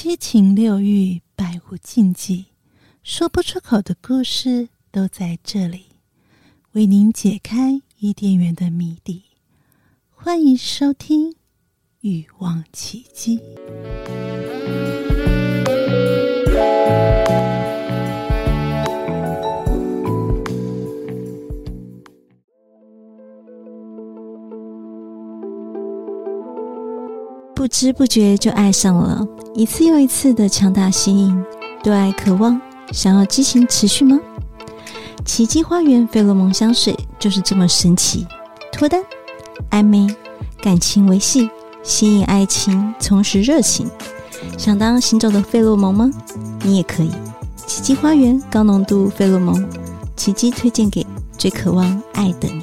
七情六欲，百无禁忌，说不出口的故事都在这里，为您解开伊甸园的谜底。欢迎收听《欲望奇迹》。不知不觉就爱上了，一次又一次的强大吸引，对爱渴望，想要激情持续吗？奇迹花园费洛蒙香水就是这么神奇，脱单、暧昧、感情维系、吸引爱情、重拾热情，想当行走的费洛蒙吗？你也可以。奇迹花园高浓度费洛蒙，奇迹推荐给最渴望爱的你。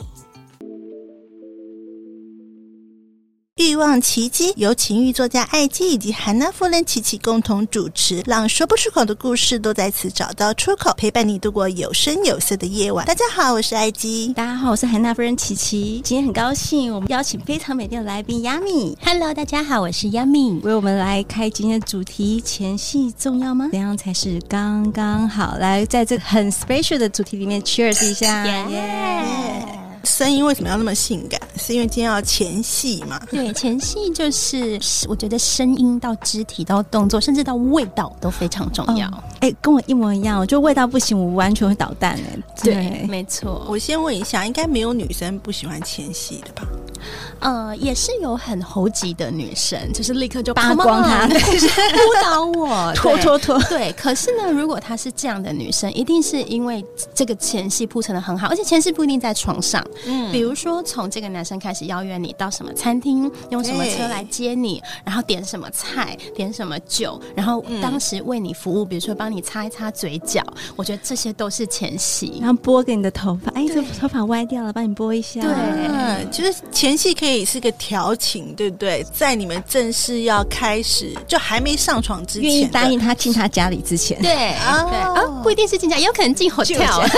欲望奇迹由情欲作家艾姬以及韩娜夫人琪琪共同主持，让说不出口的故事都在此找到出口，陪伴你度过有声有色的夜晚。大家好，我是艾姬。大家好，我是韩娜夫人琪琪。今天很高兴，我们邀请非常美丽的来宾 Yami。Hello，大家好，我是 Yami。为我们来开今天的主题：前戏重要吗？怎样才是刚刚好？来，在这个很 special 的主题里面，Cheers 一下。耶声音为什么要那么性感？是因为今天要前戏嘛？对，前戏就是我觉得声音到肢体到动作，甚至到味道都非常重要。哎、哦欸，跟我一模一样，我觉得味道不行，我完全会捣蛋哎。对，对没错。我先问一下，应该没有女生不喜欢前戏的吧？呃，也是有很猴急的女生，就是立刻就扒光她，扑倒 我，拖拖拖。对，可是呢，如果她是这样的女生，一定是因为这个前戏铺陈的很好，而且前戏不一定在床上。嗯，比如说从这个男生开始邀约你到什么餐厅，用什么车来接你，欸、然后点什么菜，点什么酒，然后当时为你服务，比如说帮你擦一擦嘴角，我觉得这些都是前戏。然后拨给你的头发，哎，这头发歪掉了，帮你拨一下。对，嗯、就是前戏可以是个调情，对不对？在你们正式要开始，就还没上床之前，愿意答应他进他家里之前，对，对。啊，不一定是进家，也有可能进 hotel，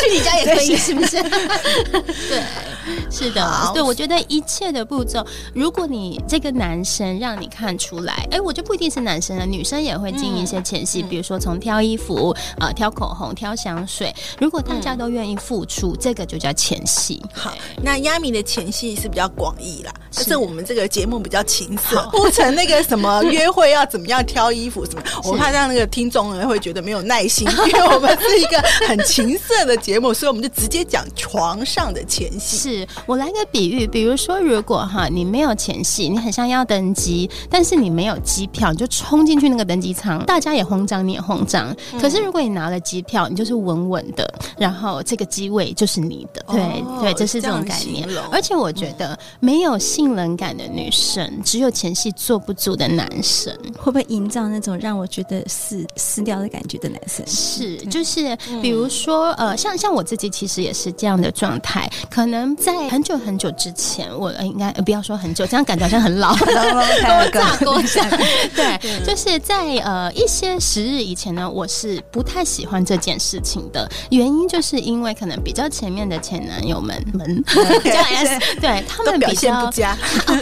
去你家也可以，是不是？对，是的，对，我觉得一切的步骤，如果你这个男生让你看出来，哎，我就不一定是男生了，女生也会进一些前戏，嗯、比如说从挑衣服、呃，挑口红、挑香水，如果大家都愿意付出，嗯、这个就叫前戏。好，那 Yami 的前戏是比较广义啦，但是我们这个节目比较情色，不成那个什么约会要怎么样挑衣服什么，我怕让那个听众呢会觉得没有耐心，因为我们是一个很情色的节目，所以我们就直接讲床上的前戏。是我来个比喻，比如说，如果哈你没有前戏，你很像要登机，但是你没有机票，你就冲进去那个登机舱，大家也慌张，你也慌张。嗯、可是如果你拿了机票，你就是稳稳的，然后这个机位就是你的。对、哦、对，这是这种概念。而且我觉得没有性冷感的女生，只有前戏做不足的男生，会不会营造那种让我觉得死死掉的感觉的男生？是，就是比如说呃，像像我自己其实也是这样的状态，可能在很久很久之前，我应该不要说很久，这样感觉好像很老。对，就是在呃一些时日以前呢，我是不太喜欢这件事情的，原因就是因为可能比较前面的前男友们 们比较 S，对他们表现不佳。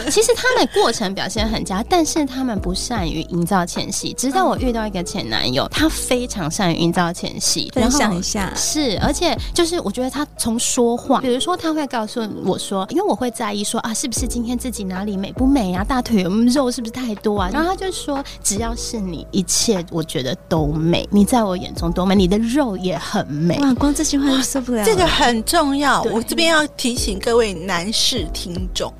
其实他们过程表现很佳，但是他们不善于营造前戏。直到我遇到一个前男友，他非常善于营造前戏。分享一下，是，而且就是我觉得他从说话，比如说他会告诉我说，因为我会在意说啊，是不是今天自己哪里美不美啊？大腿有没有肉是不是太多啊？然后他就说，只要是你，一切我觉得都美。你在我眼中都美，你的肉也很美。哇，光这句话就受不了。这个很重要，我这边要提醒各位男士听众。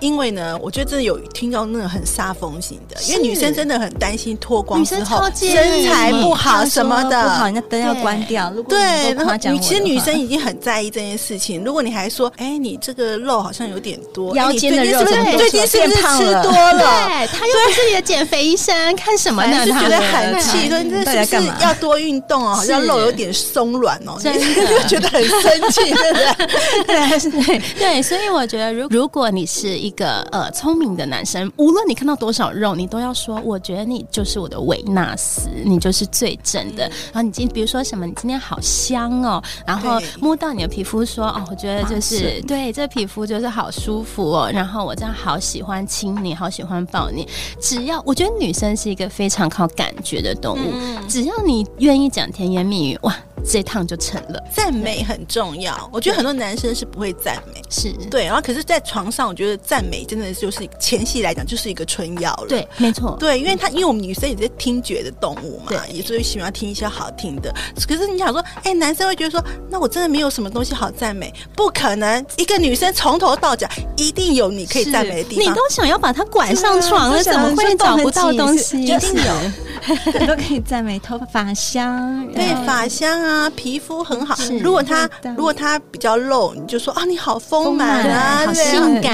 因为呢，我觉得真的有听到那个很煞风景的，因为女生真的很担心脱光之后身材不好什么的，不好，那灯要关掉。对，然后女其实女生已经很在意这件事情。如果你还说，哎，你这个肉好像有点多，腰间的肉最近是不是吃多了？对，他又不是你的减肥医生，看什么呢？就觉得很气，说你这是不是要多运动哦？好像肉有点松软哦，真的就 觉得很生气，对不对？对对对，所以我觉得，如如果你是。是一个呃聪明的男生，无论你看到多少肉，你都要说，我觉得你就是我的维纳斯，你就是最正的。嗯、然后你今比如说什么，你今天好香哦，然后摸到你的皮肤说，哦，我觉得就是对，这皮肤就是好舒服哦。然后我这样好喜欢亲你，好喜欢抱你。只要我觉得女生是一个非常靠感觉的动物，嗯、只要你愿意讲甜言蜜语，哇。这一趟就成了。赞美很重要，我觉得很多男生是不会赞美，是对。然后，可是，在床上，我觉得赞美真的就是前戏来讲，就是一个春药了。对，没错。对，因为他，因为我们女生也是听觉的动物嘛，也所以喜欢听一些好听的。可是你想说，哎，男生会觉得说，那我真的没有什么东西好赞美？不可能，一个女生从头到脚一定有你可以赞美的地方。你都想要把她拐上床了，怎么会找不到东西？一定有，都可以赞美头发香，对，发香啊。啊，皮肤很好。如果她如果她比较露，你就说啊，你好丰满啊，好性感，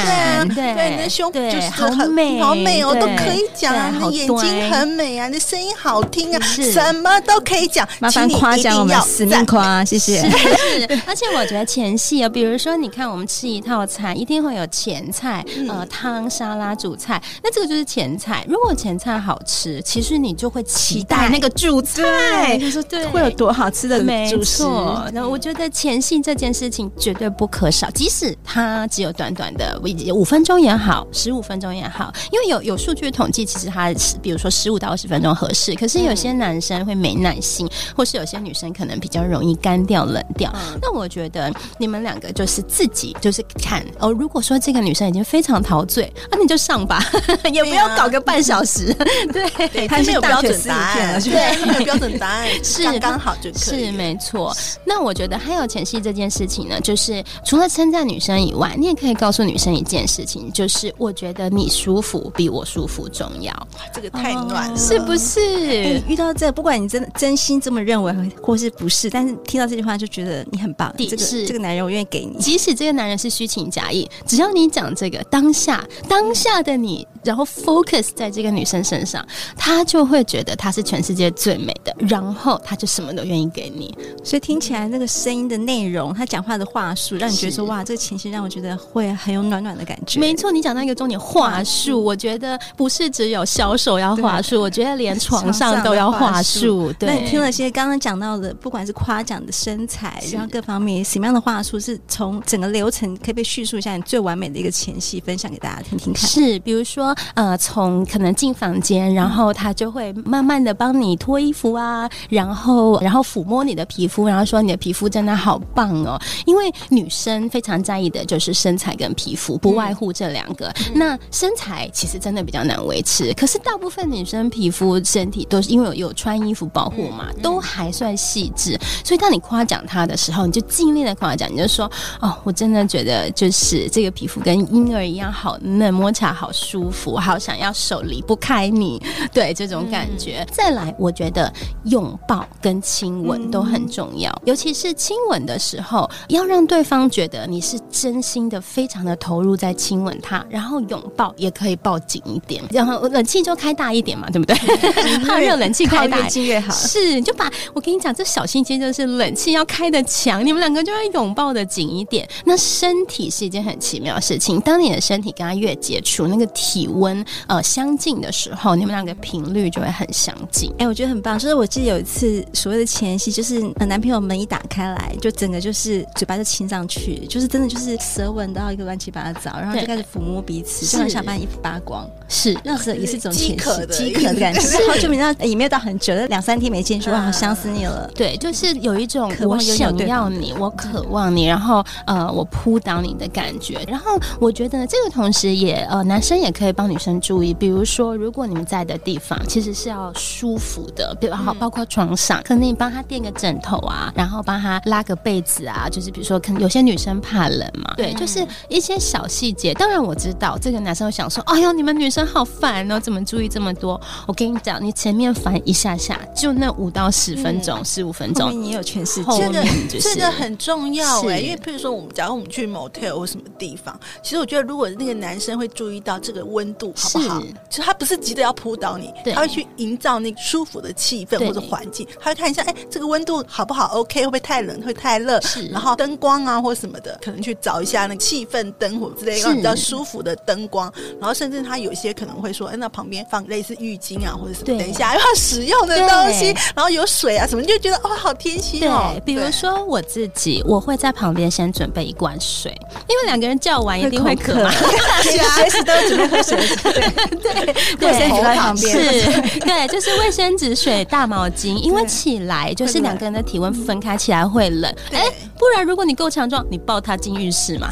对对，你的胸就是很美，好美哦，都可以讲啊。你的眼睛很美啊，你的声音好听啊，什么都可以讲。麻烦夸奖我们，死命夸，谢谢。是，而且我觉得前戏啊，比如说，你看我们吃一套餐，一定会有前菜、呃汤、沙拉、主菜，那这个就是前菜。如果前菜好吃，其实你就会期待那个主菜，就说对，会有多好吃的。没错，那我觉得前戏这件事情绝对不可少，即使它只有短短的五分钟也好，十五分钟也好，因为有有数据统计，其实它是比如说十五到二十分钟合适。可是有些男生会没耐心，或是有些女生可能比较容易干掉冷掉。嗯、那我觉得你们两个就是自己就是看哦，如果说这个女生已经非常陶醉，那、啊、你就上吧，也不要搞个半小时。对，对，他没有标准答案，对，没有标准答案是刚刚好就可以。是没错，那我觉得还有前戏这件事情呢，就是除了称赞女生以外，你也可以告诉女生一件事情，就是我觉得你舒服比我舒服重要。这个太暖了，是不是？欸、遇到这个，不管你真的真心这么认为，或是不是，但是听到这句话就觉得你很棒。这个是这个男人，我愿意给你，即使这个男人是虚情假意，只要你讲这个当下当下的你，然后 focus 在这个女生身上，他就会觉得她是全世界最美的，然后他就什么都愿意给你。所以听起来那个声音的内容，他讲话的话术，让你觉得说哇，这个情绪让我觉得会很有暖暖的感觉。没错，你讲到一个重点，话术，我觉得不是只有销售要话术，我觉得连床上都要话术。对，那你听了些刚刚讲到的，不管是夸奖的身材，然后各方面什么样的话术，是从整个流程可以被叙述一下你最完美的一个前戏，分享给大家听听看。是，比如说呃，从可能进房间，然后他就会慢慢的帮你脱衣服啊，然后然后抚摸你的。皮肤，然后说你的皮肤真的好棒哦，因为女生非常在意的就是身材跟皮肤，不外乎这两个。嗯、那身材其实真的比较难维持，可是大部分女生皮肤身体都是因为有有穿衣服保护嘛，嗯、都还算细致。所以当你夸奖她的时候，你就尽力的夸奖，你就说哦，我真的觉得就是这个皮肤跟婴儿一样好嫩，摸起来好舒服，好想要手离不开你，对这种感觉。嗯、再来，我觉得拥抱跟亲吻都很。很重要，尤其是亲吻的时候，要让对方觉得你是真心的，非常的投入在亲吻他。然后拥抱也可以抱紧一点，然后冷气就开大一点嘛，对不对？怕 热，冷气开大越近越好。是，就把我跟你讲，这小心机就是冷气要开的强，你们两个就要拥抱的紧一点。那身体是一件很奇妙的事情，当你的身体跟他越接触，那个体温呃相近的时候，你们两个频率就会很相近。哎，我觉得很棒。就是我记得有一次所谓的前戏，就是。男朋友门一打开来，就整个就是嘴巴就亲上去，就是真的就是舌吻到一个乱七八糟，然后就开始抚摸彼此，就很想把衣服扒光。是，那时候也是一种饥渴的饥渴的感觉。然后就没到也没有到很久，两三天没见，说好想死你了。对，就是有一种我想要你，我渴望你，然后呃，我扑倒你的感觉。然后我觉得这个同时也呃，男生也可以帮女生注意，比如说如果你们在的地方其实是要舒服的，比如好包括床上，可能你帮他垫个枕头。头啊，然后帮他拉个被子啊，就是比如说，可能有些女生怕冷嘛，对，就是一些小细节。当然我知道这个男生会想说，哎呦，你们女生好烦哦，怎么注意这么多？我跟你讲，你前面烦一下下，就那五到十分钟，十五分钟，你有全世界。这个这个很重要哎，因为譬如说我们假如我们去 motel 或什么地方，其实我觉得如果那个男生会注意到这个温温度好不好？就他不是急着要扑倒你，他会去营造那个舒服的气氛或者环境，他会看一下，哎，这个温度好不好？OK，会不会太冷？会太热？然后灯光啊或什么的，可能去找一下那个气氛灯火之类的比较舒服的灯光，然后甚至他有一些可能会说，哎，那旁边放类似浴巾啊或者什么，等一下要使用的东西，然后有水啊什么，就觉得哇，好贴心哦。对，比如说我自己，我会在旁边先准备一罐水，因为两个人叫完一定会渴嘛，随时都准备喝水。对。对，卫生纸在旁边，是，对，就是卫生纸、水、大毛巾，因为起来就是两个人的体温分开起来会冷，哎，不然如果你够强壮，你抱他进浴室嘛，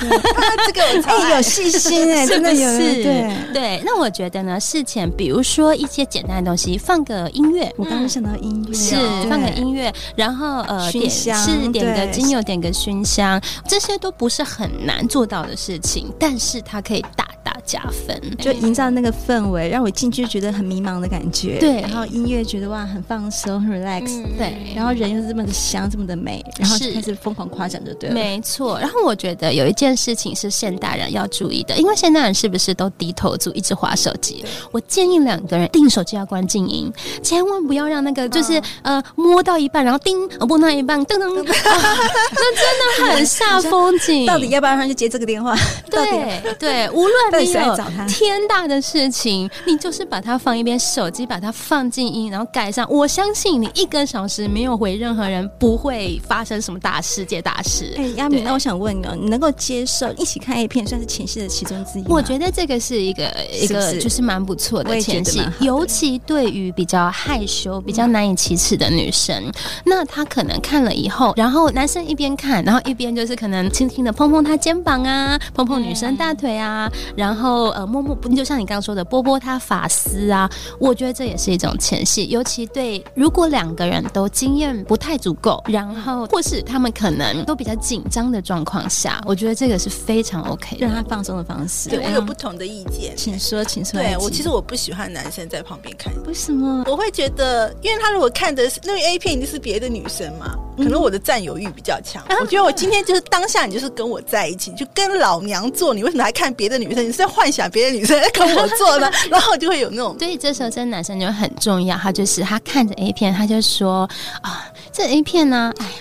这个哎有细心哎，真的有对。对。那我觉得呢，事前比如说一些简单的东西，放个音乐，我刚刚想到音乐，是放个音乐，然后呃点是点个精油，点个熏香，这些都不是很难做到的事情，但是它可以大大加分，就营造那个氛围，让我进去觉得很迷茫的感觉。对，然后音乐觉得哇很放松，很 relax。对，然后人又是这么的香，这么的美，然后就开始疯狂夸奖，就对了。没错。然后我觉得有一件事情是现代人要注意的，因为现代人是不是都低头族，一直划手机？我建议两个人定手机要关静音，千万不要让那个就是呃摸到一半，然后叮，摸到一半噔噔，那真的很煞风景。到底要不要让他去接这个电话？对对，无论你有天大的事情，你就是把它放一边，手机把它放静音，然后盖上。我相信你一个小时没有回任何人，不会发生什么大世界大师。哎，亚米，那我想问你哦，你能够接受一起看 A 片，算是前戏的其中之一？我觉得这个是一个一个就是蛮不错的前戏，尤其对于比较害羞、比较难以启齿的女生，那她可能看了以后，然后男生一边看，然后一边就是可能轻轻的碰碰她肩膀啊，碰碰女生大腿啊，然后呃摸摸，就像你刚刚说的，拨拨她发丝啊，我觉得这也是一种前戏，尤其对如果两个人都经验不太足够，然后或是他们可能都比较紧张的状况下，我觉得这个是非常 OK，让他放松的方式。对，我有不同的意见，请说，请说。对我其实我不喜欢男生在旁边看，为什么？我会觉得，因为他如果看的是那个 A 片，一定是别的女生嘛，可能我的占有欲比较强。我觉得我今天就是当下，你就是跟我在一起，就跟老娘做，你为什么还看别的女生？你是在幻想别的女生在跟我做呢？然后就会有那种，所以这时候这男生就很重要，他就是他看着 A 片，他就说啊，这 A 片呢，哎呀。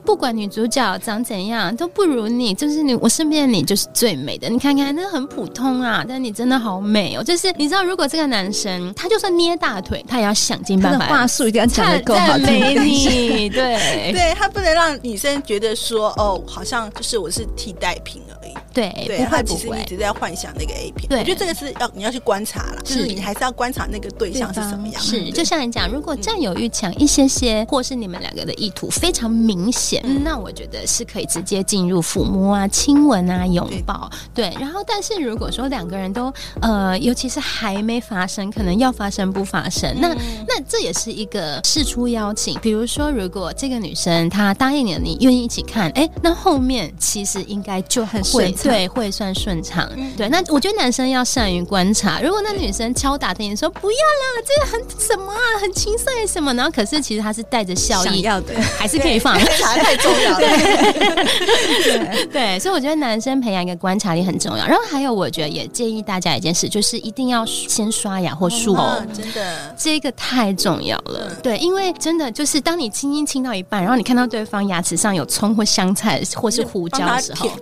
不管女主角长怎样，都不如你。就是你，我身边的你就是最美的。你看看，那很普通啊，但你真的好美哦。就是你知道，如果这个男生他就算捏大腿，他也要想尽办法，话术一定要讲的够好，美你。对，对他不能让女生觉得说，哦，好像就是我是替代品而已。对，对，他其实一直在幻想那个 A 片。对，我觉得这个是要你要去观察了，就是你还是要观察那个对象是什么样。是，就像你讲，如果占有欲强一些些，或是你们两个的意图非常明显，那我觉得是可以直接进入抚摸啊、亲吻啊、拥抱。对，然后但是如果说两个人都呃，尤其是还没发生，可能要发生不发生，那那这也是一个事出邀请。比如说，如果这个女生她答应你了，你愿意一起看，哎，那后面其实应该就很顺畅。对，会算顺畅。嗯、对，那我觉得男生要善于观察。如果那女生敲打的你说不要啦，这个很什么啊，很青涩什么，然后可是其实他是带着笑意，要的还是可以放。观察太重要了。对，对，所以我觉得男生培养一个观察力很重要。然后还有，我觉得也建议大家一件事，就是一定要先刷牙或漱口。哦，真的，这个太重要了。嗯、对，因为真的就是当你轻轻亲到一半，然后你看到对方牙齿上有葱或香菜或是胡椒的时候，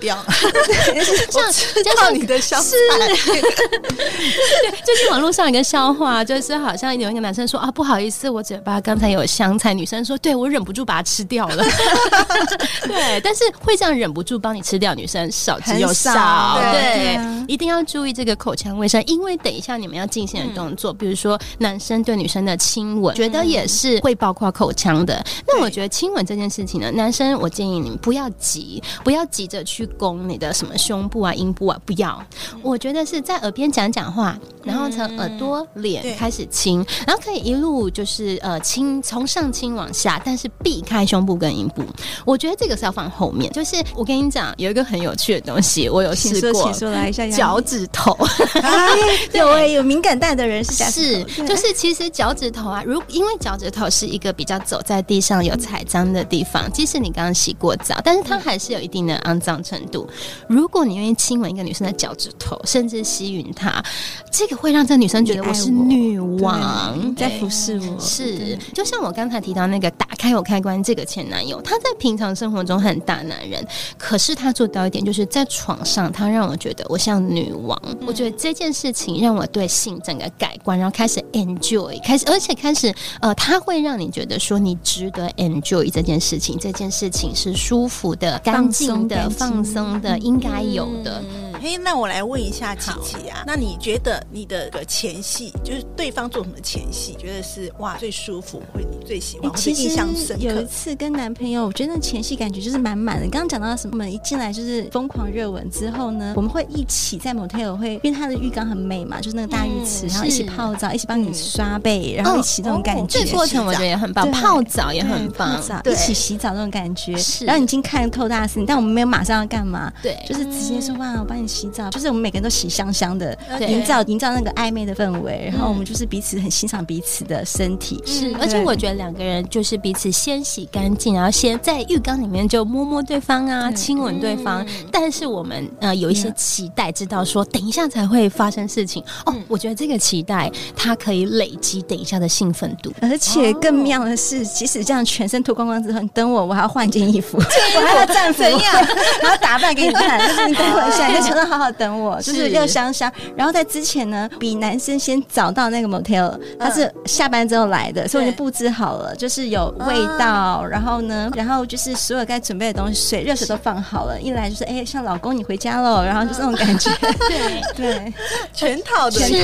像知道你的香菜，对，最近网络上有一个笑话，就是好像有一个男生说啊，不好意思，我嘴巴刚才有香菜。女生说，对，我忍不住把它吃掉了。对，但是会这样忍不住帮你吃掉，女生少之又少。对，一定要注意这个口腔卫生，因为等一下你们要进行的动作，比如说男生对女生的亲吻，觉得也是会包括口腔的。那我觉得亲吻这件事情呢，男生我建议你们不要急，不要急着去攻你的什么胸部啊。阴部啊，不要！我觉得是在耳边讲讲话，然后从耳朵、脸开始亲，然后可以一路就是呃亲，从上亲往下，但是避开胸部跟阴部。我觉得这个是要放后面。就是我跟你讲，有一个很有趣的东西，我有试过，请说来一下，脚趾头。有哎，有敏感带的人是是，就是其实脚趾头啊，如因为脚趾头是一个比较走在地上有踩脏的地方，即使你刚刚洗过澡，但是它还是有一定的肮脏程度。如如果你愿意亲吻一个女生的脚趾头，甚至吸吮她，这个会让这女生觉得我是女王，在服侍我。是，就像我刚才提到那个打开我开关这个前男友，他在平常生活中很大男人，可是他做到一点，就是在床上，他让我觉得我像女王。嗯、我觉得这件事情让我对性整个改观，然后开始 enjoy，开始而且开始呃，他会让你觉得说你值得 enjoy 这件事情，这件事情是舒服的、干净的、放松的，应该有的。嘿，那我来问一下琪琪啊，那你觉得你的个前戏，就是对方做什么前戏，觉得是哇最舒服，会你最喜欢，其实印象深刻？有一次跟男朋友，我觉得那前戏感觉就是满满的。刚刚讲到什么？我们一进来就是疯狂热吻之后呢，我们会一起在 motel 会，因为他的浴缸很美嘛，就是那个大浴池，然后一起泡澡，一起帮你刷背，然后一起那种感觉。这过程我觉得也很棒，泡澡也很棒，一起洗澡那种感觉。是，然后你已经看透大的事情，但我们没有马上要干嘛，对，就是直接说哇，我帮你。洗澡。就是我们每个人都洗香香的，营造营造那个暧昧的氛围，然后我们就是彼此很欣赏彼此的身体，是，而且我觉得两个人就是彼此先洗干净，然后先在浴缸里面就摸摸对方啊，亲吻对方。但是我们呃有一些期待，知道说等一下才会发生事情。哦。我觉得这个期待它可以累积等一下的兴奋度，而且更妙的是，即使这样全身脱光光之后，你等我，我还要换一件衣服，我还要战怎样，然后打扮给你看，就是你等我一下，你就好好等我，就是又香香。然后在之前呢，比男生先找到那个 motel，他是下班之后来的，所以我就布置好了，就是有味道。然后呢，然后就是所有该准备的东西，水、热水都放好了。一来就是哎，像老公你回家喽，然后就是那种感觉。对对，全套的。是，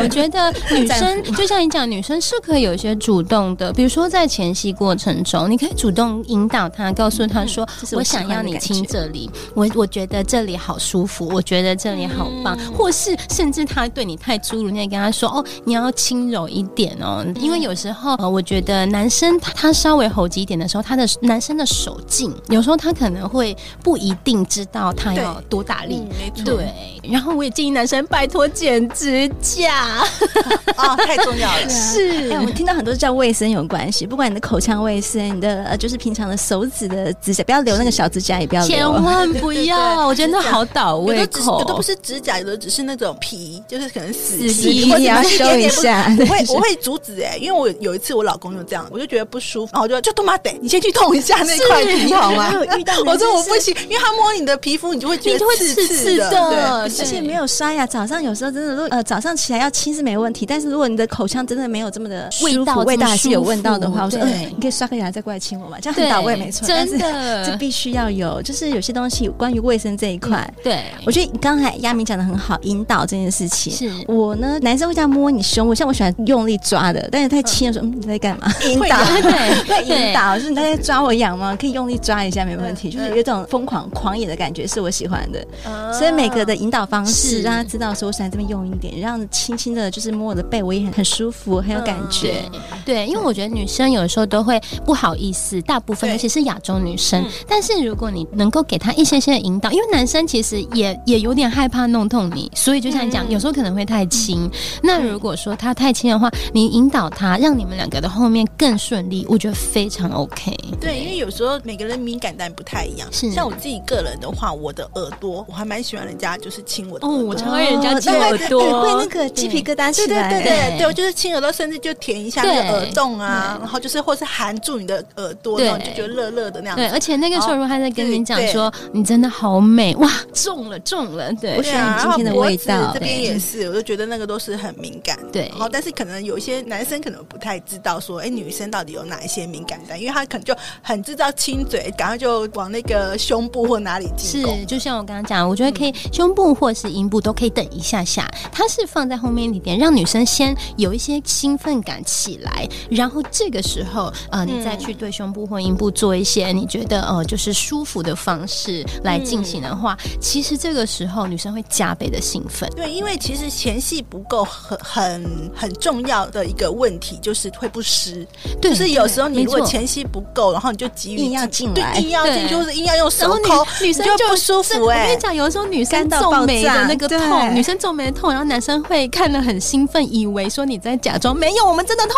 我觉得女生就像你讲，女生是可以有一些主动的，比如说在前戏过程中，你可以主动引导他，告诉他说：“我想要你亲这里，我我觉得这里好舒服，我觉得。”这里好棒，嗯、或是甚至他对你太粗鲁，你也跟他说哦，你要轻柔一点哦，嗯、因为有时候呃，我觉得男生他，他稍微猴急一点的时候，他的男生的手劲，有时候他可能会不一定知道他要多大力，嗯、没错。对，然后我也建议男生拜托剪指甲，哦，太重要了。是，哎，我们听到很多叫卫生有关系，不管你的口腔卫生，你的呃，就是平常的手指的指甲，不要留那个小指甲，也不要留，千万不要，我觉得那好倒胃口。都不是指甲，有的只是那种皮，就是可能死皮，你要修一下。我会我会阻止哎，因为我有一次我老公就这样，我就觉得不舒服，然后我就就他妈得，你先去痛一下那块皮好吗？我说我不行，因为他摸你的皮肤，你就会觉得刺刺的，而且没有刷牙，早上有时候真的，如果呃早上起来要亲是没问题，但是如果你的口腔真的没有这么的味道，味道还是有味道的话，我说嗯，你可以刷个牙再过来亲我嘛，这样很倒胃没错。真的，这必须要有，就是有些东西关于卫生这一块，对我觉得刚才亚明讲的很好，引导这件事情。是我呢，男生会这样摸你胸部，像我喜欢用力抓的，但是太轻的时候，嗯，你在干嘛？引导，对，引导，就是你在抓我痒吗？可以用力抓一下，没问题。就是有一种疯狂狂野的感觉，是我喜欢的。所以每个的引导方式，让他知道说我喜欢这边用一点，让轻轻的，就是摸我的背，我也很很舒服，很有感觉。对，因为我觉得女生有时候都会不好意思，大部分尤其是亚洲女生。但是如果你能够给她一些些的引导，因为男生其实也也有点害怕弄痛你，所以就像你讲，有时候可能会太轻。那如果说他太轻的话，你引导他，让你们两个的后面更顺利，我觉得非常 OK。对，因为有时候每个人敏感带不太一样。是，像我自己个人的话，我的耳朵我还蛮喜欢人家就是亲我的。哦，我常爱人家亲耳朵，会那个鸡皮疙瘩起来。对对对对，我就是亲耳朵，甚至就舔一下那个耳洞啊，然后就是或是含住你的耳朵，然后就觉得热热的那样。对，而且那个时候如果他在跟你讲说你真的好美哇，中了中了，对，我喜欢你今天的味道。这边也是，我就觉得那个都是很敏感。对，然后但是可能有一些男生可能不太知道说，哎，女生到底有哪一些敏感带，因为他可能就很知道亲嘴，赶快就往那个胸部或哪里进攻。是，就像我刚刚讲，我觉得可以胸部或是阴部都可以等一下下，它是放在后面一点，让女生先有一些兴奋感起来，然后这个时候呃，你再去对胸部或阴部做一些你觉得呃就是舒服的方式来进行的话，其实这个时候，女生会加倍的兴奋。对，因为其实前戏不够很很很重要的一个问题就是会不湿。对，就是有时候你如果前戏不够，然后你就急于硬要进来，硬要进，就是硬要用手抠，女生就不舒服。我跟你讲，有的时候女生皱眉的那个痛，女生皱眉的痛，然后男生会看得很兴奋，以为说你在假装，没有，我们真的痛。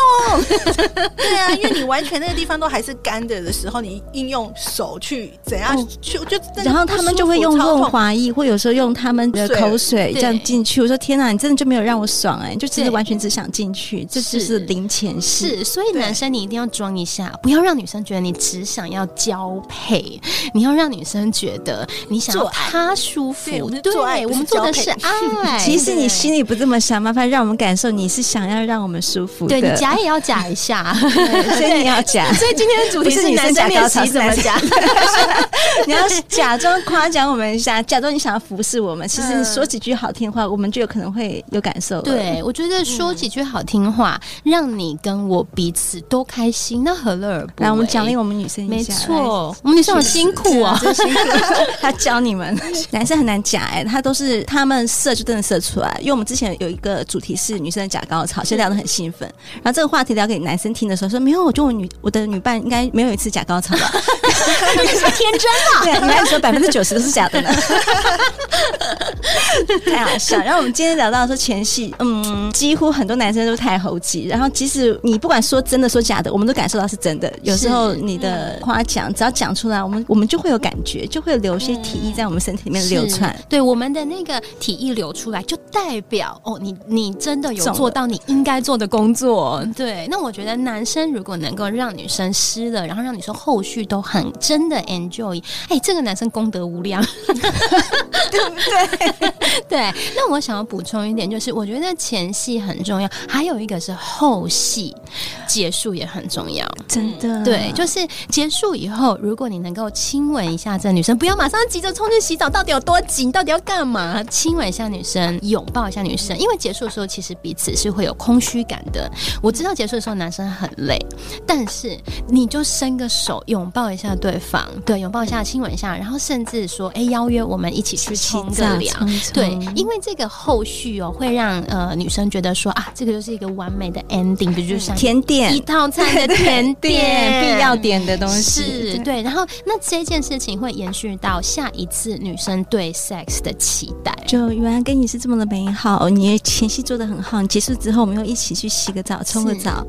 对啊，因为你完全那个地方都还是干的的时候，你硬用手去怎样去就，然后他们就会用润滑液，或有时候用他们的口水这样进去。我说天哪，你真的就没有让我爽哎，就真的完全只想进去，这就是零前戏。是，所以男生你一定要装一下，不要让女生觉得你只想要交配，你要让女生觉得你想要她舒服。对，我们做的是爱。其实你心里不这么想，麻烦让我们感受你是想要让我们舒服。对，你假也要假一下，所以你要假。所以今天的主题是男生练习怎么假。你要假装夸奖我们一下，假装你想要服侍我们。其实说几句好听话，我们就有可能会有感受。对，我觉得说几句好听话，让你跟我彼此都开心，那何乐而不为？来，我们奖励我们女生一下。没错，我们女生好辛苦哦，辛苦。他教你们，男生很难假哎，他都是他们射就真的射出来。因为我们之前有一个主题是女生的假高潮，其实聊得很兴奋。然后这个话题聊给男生听的时候，说没有，我觉得我女我的女伴应该没有一次假高潮吧。天真啊！对，你还说百分之九十都是假的呢，太好笑。然后我们今天聊到说前戏，嗯，几乎很多男生都太猴急。然后即使你不管说真的说假的，我们都感受到是真的。有时候你的夸奖只要讲出来，我们我们就会有感觉，就会留些体液在我们身体里面流窜。对，我们的那个体液流出来，就代表哦，你你真的有做到你应该做的工作。对，那我觉得男生如果能够让女生湿了，然后让女生后续都很真的 enjoy，哎，这个男生功德无量，对不对？对。那我想要补充一点，就是我觉得前戏很重要，还有一个是后戏结束也很重要，真的。对，就是结束以后，如果你能够亲吻一下这女生，不要马上急着冲去洗澡，到底有多急？你到底要干嘛？亲吻一下女生，拥抱一下女生，因为结束的时候其实彼此是会有空虚感的。我知道结束的时候男生很累，但是你就伸个手拥抱一下对方，对，拥抱一下，亲吻一下，然后甚至说，哎，邀约我们一起去冲个凉，对，因为这个后续哦会让呃女生觉得说啊，这个就是一个完美的 ending，比如就像甜点。一套餐的 甜点。必要点的东西，是对。然后那这件事情会延续到下一次女生对 sex 的期待，就原来跟你是这么的美好，你前戏做的很好，你结束之后我们又一起去洗个澡，冲个澡，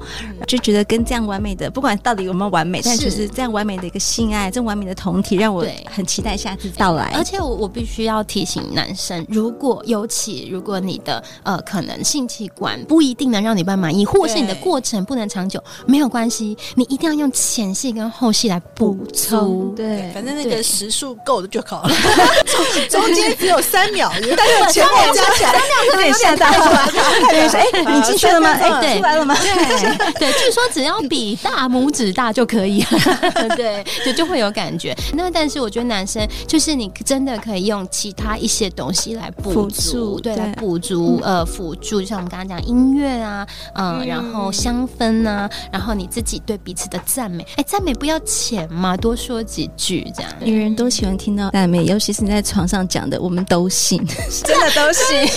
就觉得跟这样完美的，不管到底有没有完美，但就是这样完美的一个性爱，这完美的同体，让我很期待下次到来。而且我我必须要提醒男生，如果尤其如果你的呃可能性器官不一定能让你爸满意，或是你的过程不能长久，没有关系，你一定要用前戏跟后戏来补充。对，反正那个时数够的就好了，中间只有三秒，但是前后加起来有点吓到了。哎，你进去了吗？哎，对，出来了吗？对对，据说只要比大拇指大就可以了。对，就就会有感觉。那但是我觉得男生就是你真的可以用其他一些东西来补助，对，来补足呃辅助，就像我们刚刚讲音乐啊，嗯，然后香氛啊，然后你自己对彼此的赞美，哎，赞美不要钱嘛，多说几句这样。女人都喜欢听到赞美，尤其是你在床上讲的，我们都信，真的都信。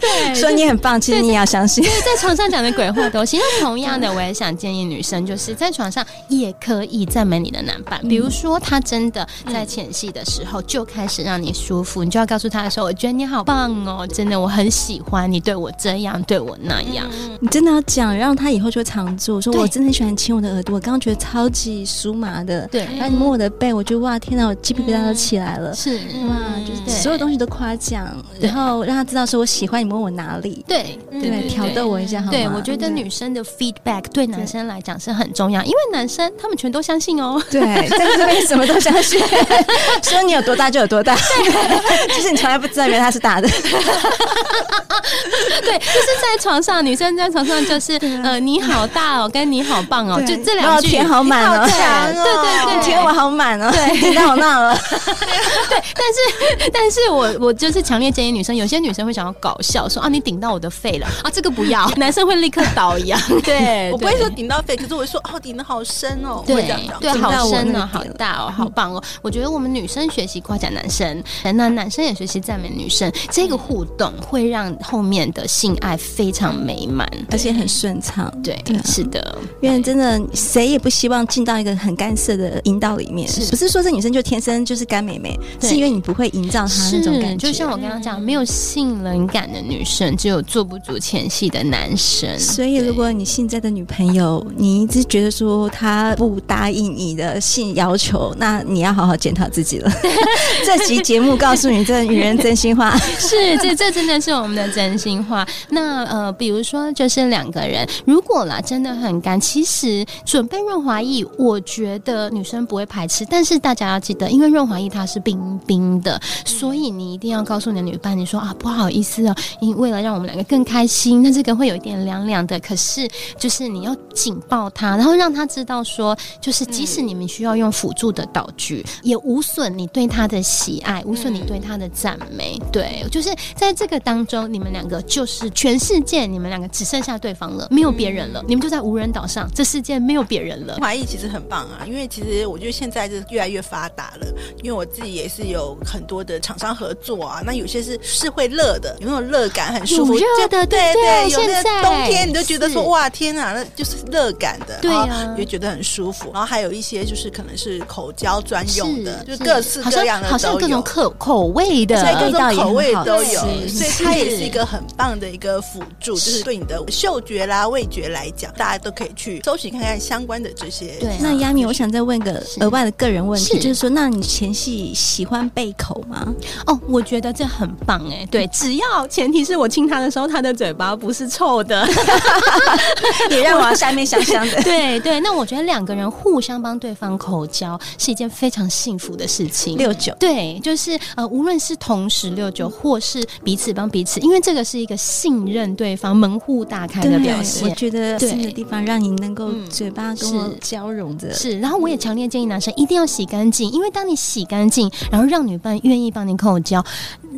对，说你很棒，其实你也要相信。对，在床上讲的鬼话都信。那同样的，我也想建议女生，就是在床上也可以赞美你的男伴，比如说他真的在前戏的时候就开始让你舒服，你就要告诉他的时候，我觉得你好棒哦，真的我很喜欢你对我这样，对我那样。你真的要讲，让他以后就会常做。说我真的很喜欢亲我的耳朵，我刚刚觉得超级酥麻的。对，然后你摸我的背，我觉得哇，天哪，我鸡皮疙瘩都起来了。是哇，就是所有东西都夸奖，然后让他知道说我喜欢你摸我哪里。对对，挑逗我一下好吗？对，我觉得女生的 feedback 对男生来讲是很重要，因为男生他们全都相信哦。对，在这边什么都相信，说你有多大就有多大，就是你从来不知道原来他是大的。对，就是在床上，女生在床上就是呃，你好大哦，跟你好棒哦，就这两句甜好满哦，对。对。对，填我好满哦，对，你让我闹了。对，但是但是我我就是强烈建议女生，有些女生会想要搞笑，说啊你顶到我的肺了。啊，这个不要，男生会立刻倒一样。对，我不会说顶到肺，可是我会说哦顶的好深哦，对。对，好深哦，好大哦，好棒哦。我觉得我们女生学习夸奖男生。那男生也学习赞美女生，这个互动会让后面的性爱非常美满，而且很顺畅。对，对啊、是的，因为真的谁也不希望进到一个很干涩的阴道里面，是不是说这女生就天生就是干美眉？是因为你不会营造她那种感觉。就像我刚刚讲，没有性冷感的女生，只有做不足前戏的男生。所以，如果你现在的女朋友，你一直觉得说她不答应你的性要求，那你要好好检讨自己了。这期节目告诉你，这女人真心话 是这，这真的是我们的真心话。那呃，比如说，就是两个人，如果啦真的很干，其实准备润滑液，我觉得女生不会排斥。但是大家要记得，因为润滑液它是冰冰的，所以你一定要告诉你的女伴，你说啊，不好意思哦，因为了让我们两个更开心，那这个会有一点凉凉的。可是就是你要紧抱她，然后让她知道说，就是即使你们需要用辅助的道具，嗯、也无损你对他的喜爱，无损你对他的赞美。嗯、对，就是在这个当中，你们两个就是全世界，你们两个只剩下对方了，没有别人了，嗯、你们就在无人岛上，这世界没有别人了。华裔其实很棒啊，因为其实我觉得现在是越来越发达了，因为我自己也是有很多的厂商合作啊，那有些是是会热的，有那种热感很舒服，热的，对对，对，有的冬天你就觉得说哇天啊，那就是热感的，对啊，也觉得很舒服。然后还有一些就是可能是口交专用的，就各式各样的都有，好像各种口口味的，各种口味都有，所以它也是一个很棒的一个辅助，就是对你的嗅觉啦、味觉来讲，大家都可以去搜寻看看相关的这些。对，那亚米，我想再问个额外的个人问题，就是说，那你前戏喜欢贝口吗？哦，我觉得这很棒哎，对，只要前提是我亲他的时候，他的嘴巴不是臭的，也让我下面香香的。对对，那我觉得两个人互相帮对方口交是一件非常幸福的事情。六九，对，就是呃，无论是同时六九，或是彼此帮彼此，因为这个是一个信任对方、门户大开的表现。我觉得新的地方让你能够嘴巴跟我交融着。是，然后我也强烈建议男生一定要洗干净，因为当你洗干净，然后让女伴愿意帮你口交，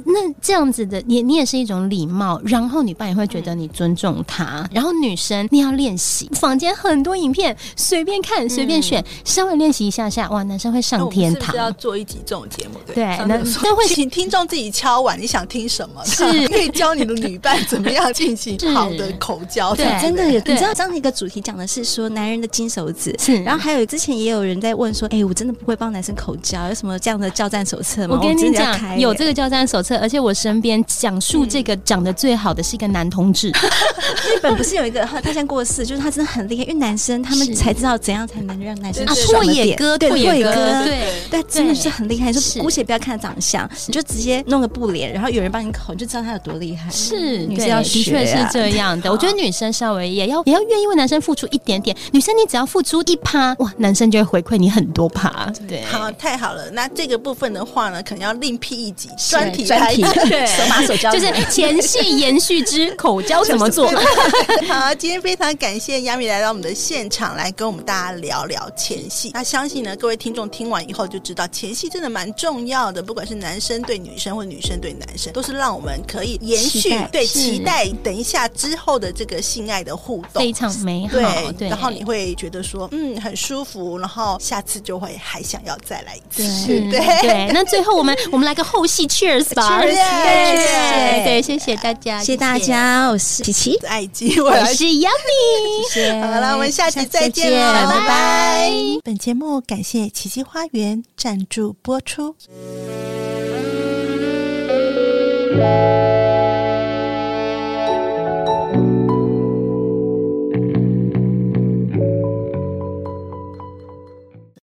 那这样子的你你也是一种礼貌，然后女伴也会觉得你尊重她。然后女生你要练习，房间很多影片随便看随便选，稍微练习一下下，哇，男生会上天堂。是是要做一集这种节目？对，那那会请听众自己敲碗，你想听什么？是可以教你的女伴怎么样进行 好的口交。对，真的有。你知道这样的一个主题讲的是说男人的金手指，是。然后还有之前也有人在问说，哎，我真的不会帮男生口交，有什么这样的交战手册吗？我跟你讲，有这个交战手册，而且我身边讲述这个讲的最好的是一个男同志。日本不是有一个他现在过世，就是他真的很厉害，因为男生他们才知道怎样才能让男生拓野哥，对，拓野哥，对，但真的是很厉害。就姑且不要看长相，你就直接弄个布帘，然后有人帮你口，你就知道他有多厉害。是，女生要学，的确是这样的。我觉得女生稍微也要也要愿意为男生付出一点点。女生你只要付出一趴，哇，男生就会回馈你很多趴。对，好，太好了。那这个部分的话呢，可能要另辟一集专题，专题，对，手把手教，就是前戏延续之口交怎么做。好，今天非常感谢亚米来到我们的现场，来跟我们大家聊聊前戏。那相信呢，各位听众听完以后就知道，前戏真的蛮重要的，不管是男生对女生或女生对男生，都是让我们可以延续对期待等一下之后的这个性爱的互动，非常美好。对，然后你会觉得说，嗯，很舒服，然后下次就会还想要再来一次。对 对。那最后我们我们来个后戏，Cheers 吧！谢谢，对，谢谢大家，谢谢大家，我是琪琪，我是 Yummy，谢谢。好了，我们下期再见了，拜拜。本节目感谢奇迹花园赞播出。